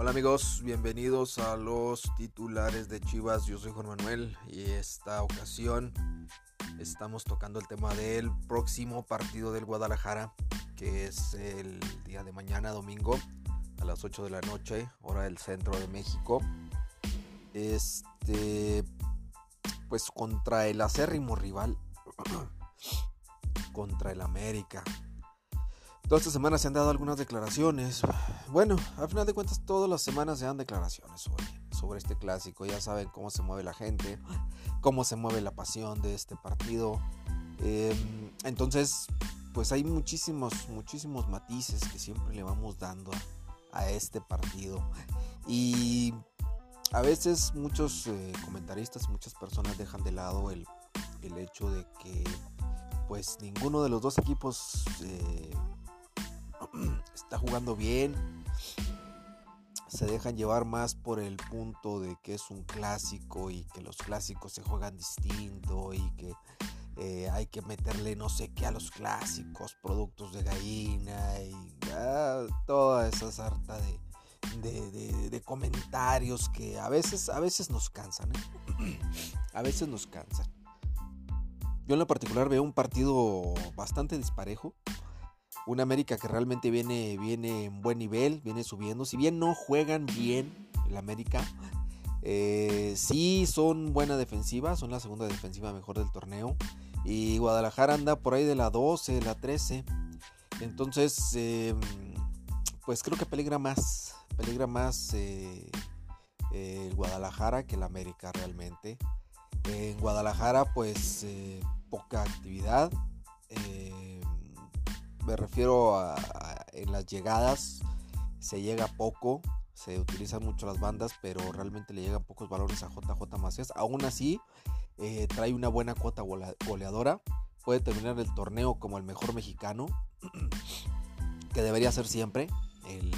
Hola amigos, bienvenidos a los titulares de Chivas. Yo soy Juan Manuel y esta ocasión estamos tocando el tema del próximo partido del Guadalajara, que es el día de mañana, domingo, a las 8 de la noche, hora del centro de México. Este, pues contra el acérrimo rival, contra el América. Toda esta semana se han dado algunas declaraciones. Bueno, al final de cuentas todas las semanas se dan declaraciones sobre, este clásico. Ya saben cómo se mueve la gente, cómo se mueve la pasión de este partido. Em, entonces, pues hay muchísimos, muchísimos matices que siempre le vamos dando a, este partido. Y a veces muchos eh, comentaristas, muchas personas dejan de lado el, el, hecho de que pues ninguno de los dos equipos eh, está jugando bien. Se dejan llevar más por el punto de que es un clásico y que los clásicos se juegan distinto y que eh, hay que meterle no sé qué a los clásicos, productos de gallina y ah, toda esa sarta de, de, comentarios que a veces, a veces nos cansan. ¿eh? a veces nos cansan. Yo en lo particular veo un partido bastante disparejo una América que realmente viene, viene en buen nivel, viene subiendo. Si bien no juegan bien el América, eh, sí son buena defensiva, son la segunda defensiva mejor del torneo. Y Guadalajara anda por ahí de la 12, la 13. Entonces, em, pues creo que peligra más, peligra más eh, el Guadalajara que el América realmente. En Guadalajara, pues poca actividad me refiero a, en las llegadas, se llega poco, se utilizan mucho las bandas, pero realmente le llegan pocos valores a JJ Macías. Aún así, eh, trae una buena cuota goleadora. Puede terminar el torneo como el mejor mexicano, que debería ser siempre. El,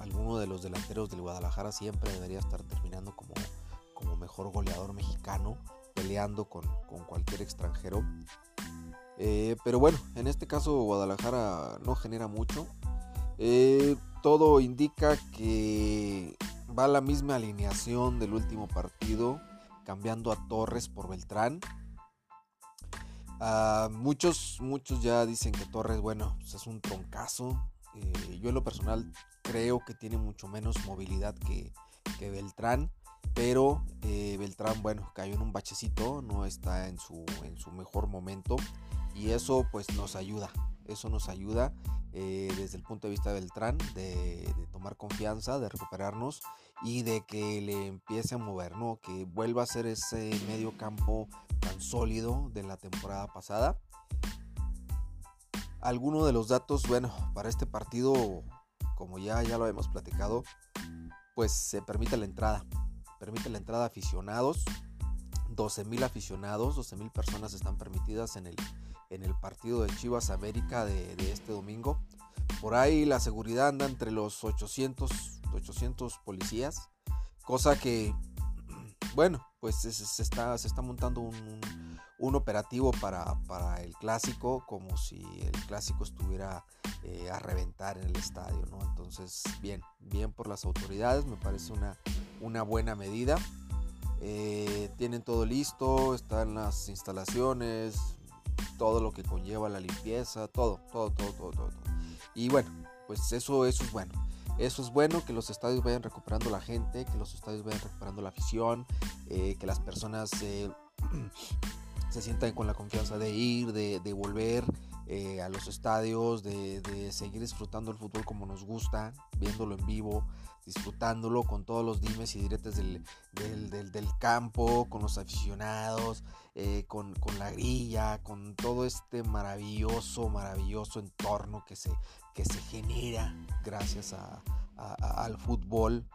alguno de los delanteros del Guadalajara siempre debería estar terminando como, como mejor goleador mexicano, peleando con, con cualquier extranjero. Eh, pero bueno, en este caso Guadalajara no genera mucho. Eh, todo indica que va la misma alineación del último partido, cambiando a Torres por Beltrán. Ah, muchos, muchos ya dicen que Torres, bueno, pues es un troncazo. Eh, yo en lo personal creo que tiene mucho menos movilidad que, que Beltrán. Pero Beltrán, bueno, cayó en un bachecito, no está en su, en su mejor momento y eso pues nos ayuda, eso nos ayuda eh, desde el punto de vista de Beltrán de, tomar confianza, de recuperarnos y de que le empiece a mover, ¿no? que vuelva a ser ese medio campo tan sólido de la temporada pasada. Algunos de los datos, bueno, para este partido, como ya, ya lo hemos platicado, pues se permite la entrada, permite la entrada a aficionados, 12.000 aficionados, 12.000 personas están permitidas en el, en el partido de Chivas América de, este domingo. Por ahí la seguridad anda entre los 800, 800 policías, cosa que, bueno, pues se, está, se está montando un, operativo para, el clásico, como si el clásico estuviera eh, a reventar en el estadio, ¿no? Entonces, bien, bien por las autoridades, me parece una, una buena medida. Eh, tienen todo listo, están las instalaciones, todo lo que conlleva la limpieza, todo, todo, todo, todo, todo. Y bueno, pues eso, eso es bueno. Eso es bueno que los estadios vayan recuperando la gente, que los estadios vayan recuperando la afición, eh, que las personas eh, se sientan con la confianza de ir, de, de volver eh, a los estadios, de, seguir disfrutando el fútbol como nos gusta, viéndolo en vivo, disfrutándolo con todos los dimes y diretes del, del, campo, con los aficionados, eh, con, la grilla, con todo este maravilloso, maravilloso entorno que se, que se genera gracias al fútbol.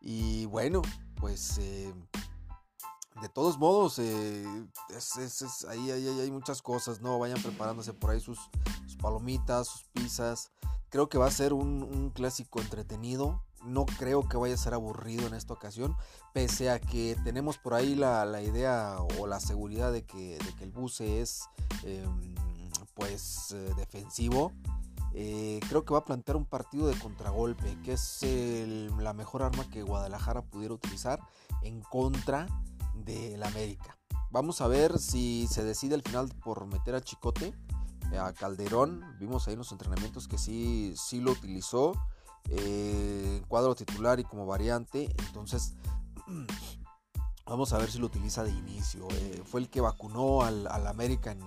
Y bueno, pues eh, de todos modos, eh, ahí, hay muchas cosas, ¿no? Vayan preparándose por ahí sus, palomitas, sus pizzas. Creo que va a ser un clásico entretenido no creo que vaya a ser aburrido en esta ocasión, pese a que tenemos por ahí la, idea o la seguridad de que, el buce es em, pues eh, defensivo. Eh, creo que va a plantear un partido de contragolpe, que es la mejor arma que Guadalajara pudiera utilizar en contra del América. Vamos a ver si se decide al final por meter a Chicote, a Calderón. Vimos ahí en los entrenamientos que sí, sí lo utilizó en cuadro titular y como variante. Entonces, vamos a ver si lo utiliza de inicio. Eh, fue el que vacunó al, América en,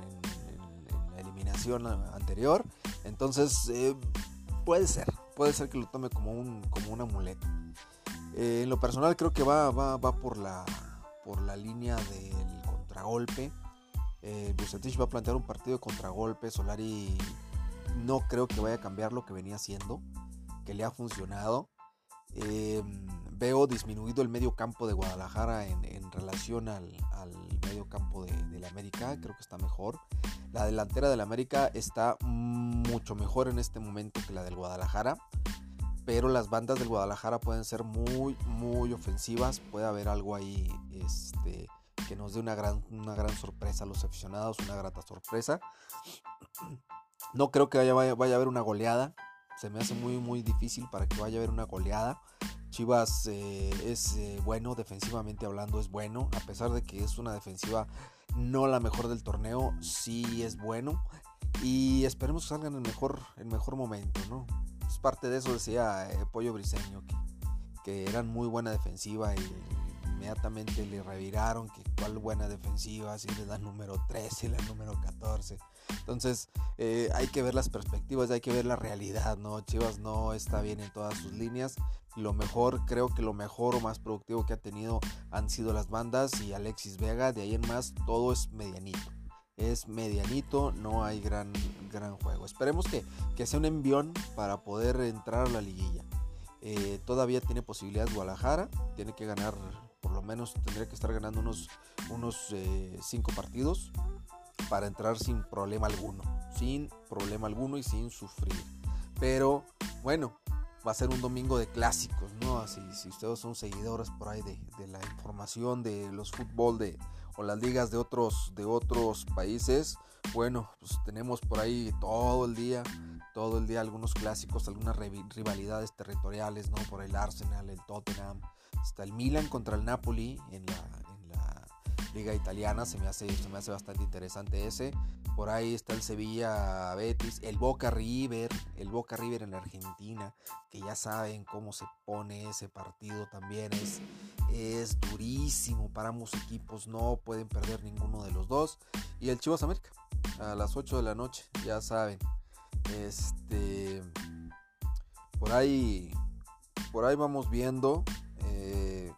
la eliminación anterior. Entonces, eh, puede ser. Puede ser que lo tome como un, como un amuleto. Eh, en lo personal creo que va, va, va por, la, por la línea del contragolpe. Eh, va a plantear un partido de contragolpe. Solari no creo que vaya a cambiar lo que venía haciendo que le ha funcionado. Eh, veo disminuido el medio campo de Guadalajara en, relación al, medio campo de, la América, creo que está mejor. La delantera del América está mucho mejor en este momento que la del Guadalajara, pero las bandas del Guadalajara pueden ser muy, muy ofensivas, puede haber algo ahí este, que nos dé una gran, una gran sorpresa a los aficionados, una grata sorpresa. No creo que vaya, a haber una goleada, se me hace muy muy difícil para que vaya a haber una goleada. Chivas eh, es eh, bueno, defensivamente hablando es bueno, a pesar de que es una defensiva no la mejor del torneo, sí es bueno. Y esperemos que salgan en el mejor, el mejor momento, ¿no? Es parte de eso decía eh, Pollo Briseño, que, que eran muy buena defensiva y inmediatamente le reviraron que cuál buena defensiva, si le dan número 13, la número 14. Entonces eh, hay que ver las perspectivas, hay que ver la realidad, ¿no? Chivas no está bien en todas sus líneas. Lo mejor, creo que lo mejor o más productivo que ha tenido han sido las bandas y Alexis Vega. De ahí en más, todo es medianito. Es medianito, no hay gran, gran juego. Esperemos que, que sea un envión para poder entrar a la liguilla. Eh, todavía tiene posibilidades Guadalajara, tiene que ganar por lo menos tendría que estar ganando unos, unos eh, cinco partidos para entrar sin problema alguno. Sin problema alguno y sin sufrir. Pero bueno, va a ser un domingo de clásicos, ¿no? Así, si ustedes son seguidores por ahí de, la información de los fútbol de, o las ligas de otros, de otros países, bueno, pues tenemos por ahí todo el día, todo el día algunos clásicos, algunas rivalidades territoriales, ¿no? Por el Arsenal, el Tottenham, Está el Milan contra el Napoli en la, liga italiana, se me, hace, se me hace bastante interesante ese. Por ahí está el Sevilla Betis, el Boca River, el Boca River en Argentina, que ya saben cómo se pone ese partido también. Es, es durísimo para ambos equipos, no pueden perder ninguno de los dos. Y el Chivas América, a las 8 de la noche, ya saben. Este. Por ahí. Por ahí vamos viendo. Eh,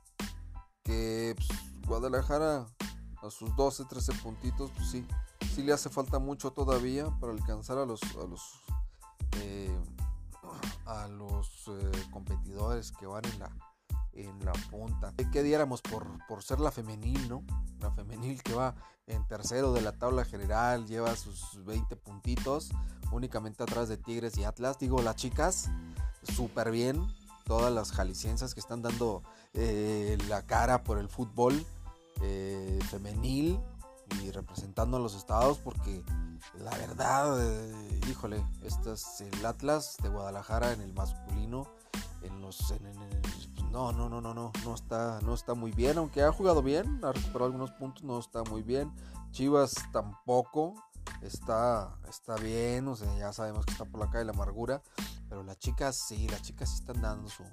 que pues, Guadalajara a sus 12, 13 puntitos, pues sí, sí le hace falta mucho todavía para alcanzar a los a los eh, a los eh, competidores que van en la en la punta. ¿Qué diéramos por, por ser la femenil, no? La femenil que va en tercero de la tabla general, lleva sus 20 puntitos, únicamente atrás de Tigres y Atlas. Digo, las chicas, súper bien, todas las jaliscienses que están dando eh, la cara por el fútbol eh, femenil y representando a los estados porque la verdad, eh, híjole, este es el Atlas de Guadalajara en el masculino, en los, no, no, no, no, no, no está, no está muy bien, aunque ha jugado bien, ha recuperado algunos puntos, no está muy bien. Chivas tampoco, está, está bien, o sea, ya sabemos que está por la calle la amargura, pero las chicas sí, las chicas están dando su,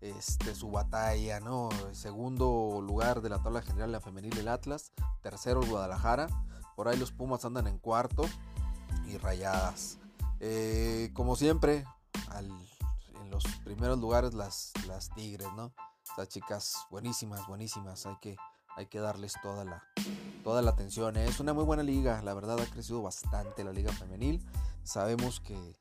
este, su batalla, ¿no? Segundo lugar de la tabla general la femenil el Atlas, tercero el Guadalajara, por ahí los Pumas andan en cuarto y rayadas. Eh, como siempre, en los primeros lugares las, las Tigres, ¿no? Las chicas buenísimas, buenísimas, hay que, hay que darles toda la, toda la atención. ¿eh? Es una muy buena liga, la verdad ha crecido bastante la liga femenil. Sabemos que,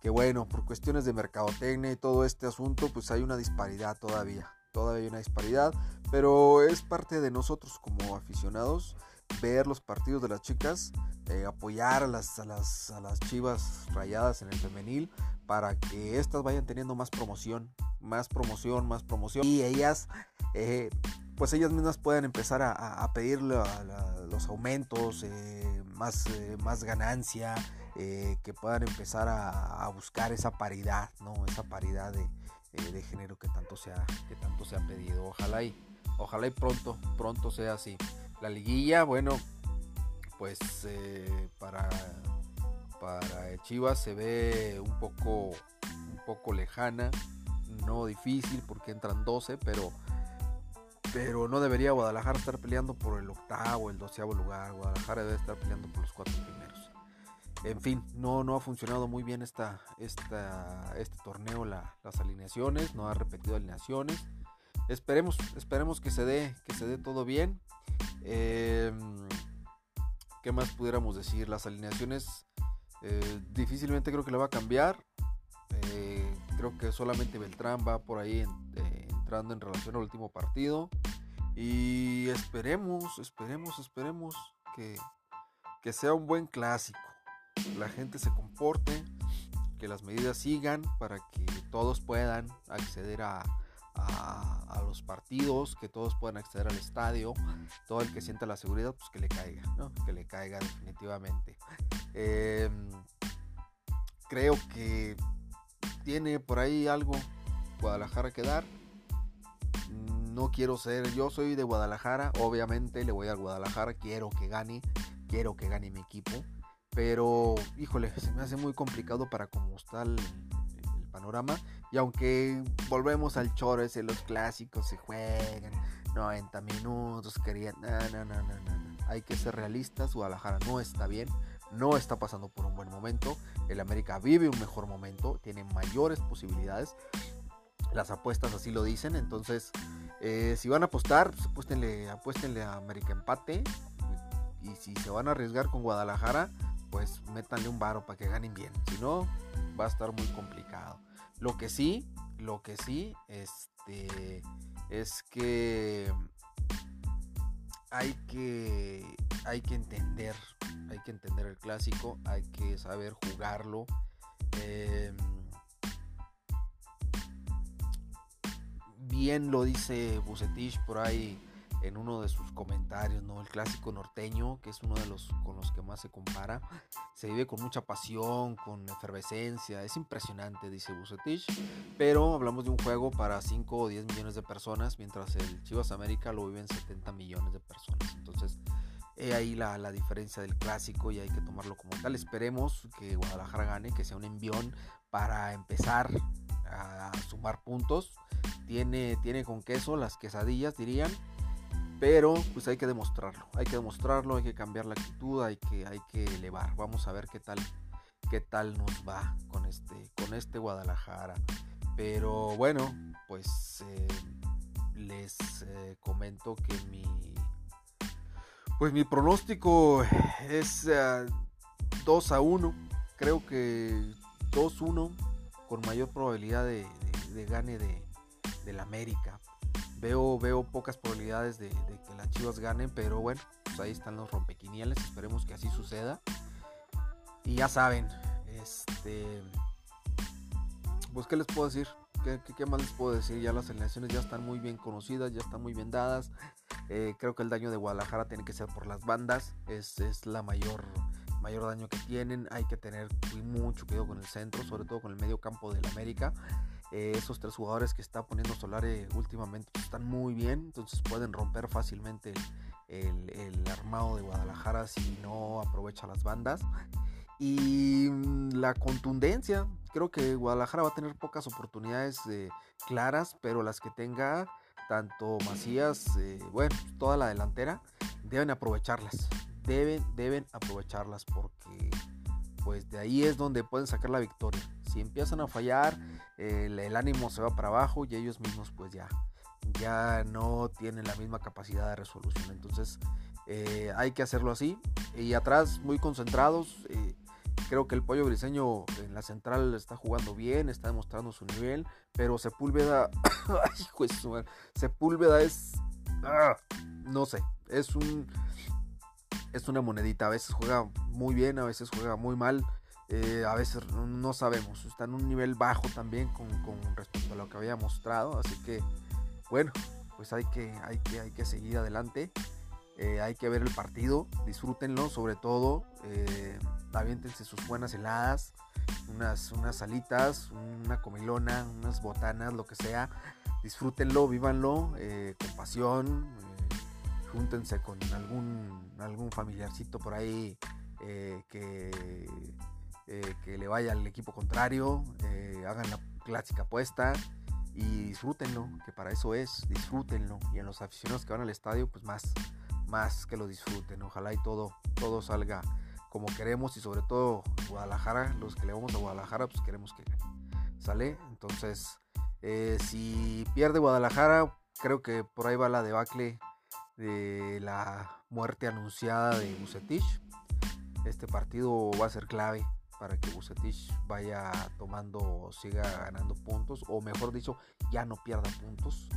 que bueno, por cuestiones de mercadotecnia y todo este asunto, pues hay una disparidad todavía. Todavía hay una disparidad, pero es parte de nosotros como aficionados ver los partidos de las chicas, eh, apoyar a las, a, las, a las chivas rayadas en el femenil para que estas vayan teniendo más promoción, más promoción, más promoción. Y ellas, eh, pues ellas mismas puedan empezar a, a pedir los aumentos, eh, más, más ganancia, eh, que puedan empezar a, buscar esa paridad, ¿no? Esa paridad de, de, género que tanto, se ha, que tanto se ha pedido. Ojalá y, ojalá y pronto, pronto sea así. La liguilla, bueno, pues para, para Chivas se ve un poco, un poco lejana, no difícil porque entran 12, pero pero no debería Guadalajara estar peleando por el octavo, el doceavo lugar. Guadalajara debe estar peleando por los cuatro primeros. En fin, no, no ha funcionado muy bien esta, esta, este torneo, las alineaciones, no ha repetido alineaciones. Esperemos, esperemos que se dé, que se dé todo bien. Em, ¿Qué más pudiéramos decir? Las alineaciones eh, difícilmente creo que le va a cambiar. Eh, creo que solamente Beltrán va por ahí en, en relación al último partido. Y esperemos, esperemos, esperemos que, que sea un buen clásico. La gente se comporte, que las medidas sigan para que todos puedan acceder a, a, los partidos, que todos puedan acceder al estadio, todo el que sienta la seguridad, pues que le caiga, ¿no? que le caiga definitivamente. Em, creo que tiene por ahí algo Guadalajara que dar no quiero ser, yo soy de Guadalajara, obviamente le voy a Guadalajara, quiero que gane, quiero que gane mi equipo, pero híjole, se me hace muy complicado para cómo está el, panorama y aunque volvemos al choro ese, los clásicos se juegan 90 minutos, querían, no, no, no, no, no, hay que ser realistas, Guadalajara no está bien, no está pasando por un buen momento, el América vive un mejor momento, tiene mayores posibilidades, las apuestas así lo dicen, entonces eh, si van a apostar, pues apuéstenle, a América Empate. Y si se van a arriesgar con Guadalajara, pues métanle un varo para que ganen bien. Si no, va a estar muy complicado. Lo que sí, lo que sí, este, es que hay que, hay que entender, hay que entender el clásico, hay que saber jugarlo. Eh, bien lo dice Bucetich por ahí en uno de sus comentarios, ¿no? El clásico norteño, que es uno de los con los que más se compara, se vive con mucha pasión, con efervescencia, es impresionante, dice Bucetich, pero hablamos de un juego para 5 o 10 millones de personas, mientras el Chivas América lo viven 70 millones de personas. Entonces, he ahí la, la diferencia del clásico y hay que tomarlo como tal. Esperemos que Guadalajara gane, que sea un envión para empezar a sumar puntos tiene, tiene con queso las quesadillas, dirían. Pero pues hay que demostrarlo, hay que demostrarlo, hay que cambiar la actitud, hay que, hay que elevar. Vamos a ver qué tal, qué tal nos va con este, con este Guadalajara. Pero bueno, pues eh, les eh, comento que mi, pues mi pronóstico es 2 eh, a 1. Creo que 2-1 con mayor probabilidad de gane de, del América. Veo, veo pocas probabilidades de, que las Chivas ganen, pero bueno, pues ahí están los rompequinieles. Esperemos que así suceda. Y ya saben, este. Pues, ¿qué les puedo decir? ¿Qué, más les puedo decir? Ya las alineaciones ya están muy bien conocidas, ya están muy bien dadas. Eh, creo que el daño de Guadalajara tiene que ser por las bandas. Es, es la mayor, mayor daño que tienen. Hay que tener mucho cuidado con el centro, sobre todo con el medio campo del América. Eh, esos tres jugadores que está poniendo Solare últimamente pues, están muy bien, entonces pueden romper fácilmente el, armado de Guadalajara si no aprovecha las bandas. Y mm, la contundencia, creo que Guadalajara va a tener pocas oportunidades eh, claras, pero las que tenga, tanto Macías, eh, bueno, toda la delantera, deben aprovecharlas. Deben, deben aprovecharlas porque pues de ahí es donde pueden sacar la victoria. Si empiezan a fallar, el, ánimo se va para abajo y ellos mismos pues ya, ya no tienen la misma capacidad de resolución. Entonces eh, hay que hacerlo así. Y atrás muy concentrados. Eh, creo que el pollo briseño en la central está jugando bien, está demostrando su nivel. Pero Sepúlveda, ay, Sepúlveda es, ah, no sé, es un, es una monedita. A veces juega muy bien, a veces juega muy mal. Eh, a veces no sabemos, está en un nivel bajo también con, respecto a lo que había mostrado, así que bueno, pues hay que, hay que, hay que seguir adelante, eh, hay que ver el partido, disfrútenlo sobre todo, eh, aviéntense sus buenas heladas, unas, unas salitas, una comilona, unas botanas, lo que sea. Disfrútenlo, vívanlo eh, con pasión. Eh, júntense con algún, algún familiarcito por ahí eh, que, que le vaya al equipo contrario. hagan la clásica apuesta y disfrútenlo, que para eso es, disfrútenlo. Y en los aficionados que van al estadio, pues más, más que lo disfruten. Ojalá y todo, todo salga como queremos y sobre todo Guadalajara, los que le vamos a Guadalajara, pues queremos que sale. Entonces, eh, si pierde Guadalajara, creo que por ahí va la debacle de la muerte anunciada de Bucetich. Este partido va a ser clave para que Bucetich vaya tomando, siga ganando puntos, o mejor dicho, ya no pierda puntos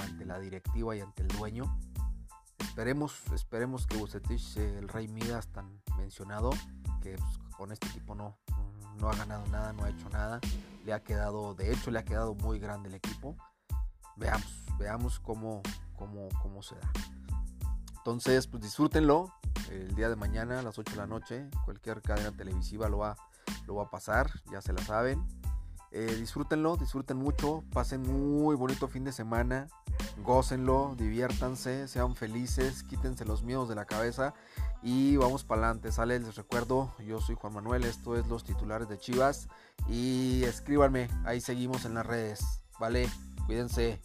ante la directiva y ante el dueño. Esperemos, esperemos que Bucetich, el Rey Midas tan mencionado, que pues, con este equipo no, no ha ganado nada, no ha hecho nada, le ha quedado, de hecho le ha quedado muy grande el equipo. Veamos, veamos cómo, cómo, se da. Entonces, pues disfrútenlo. El día de mañana a las 8 de la noche, cualquier cadena televisiva lo va, lo va a pasar, ya se la saben. Eh, disfrútenlo, disfruten mucho, pasen muy bonito fin de semana, gócenlo, diviértanse, sean felices, quítense los miedos de la cabeza y vamos para adelante. Sale, les recuerdo, yo soy Juan Manuel, esto es Los Titulares de Chivas y escríbanme, ahí seguimos en las redes, ¿vale? Cuídense.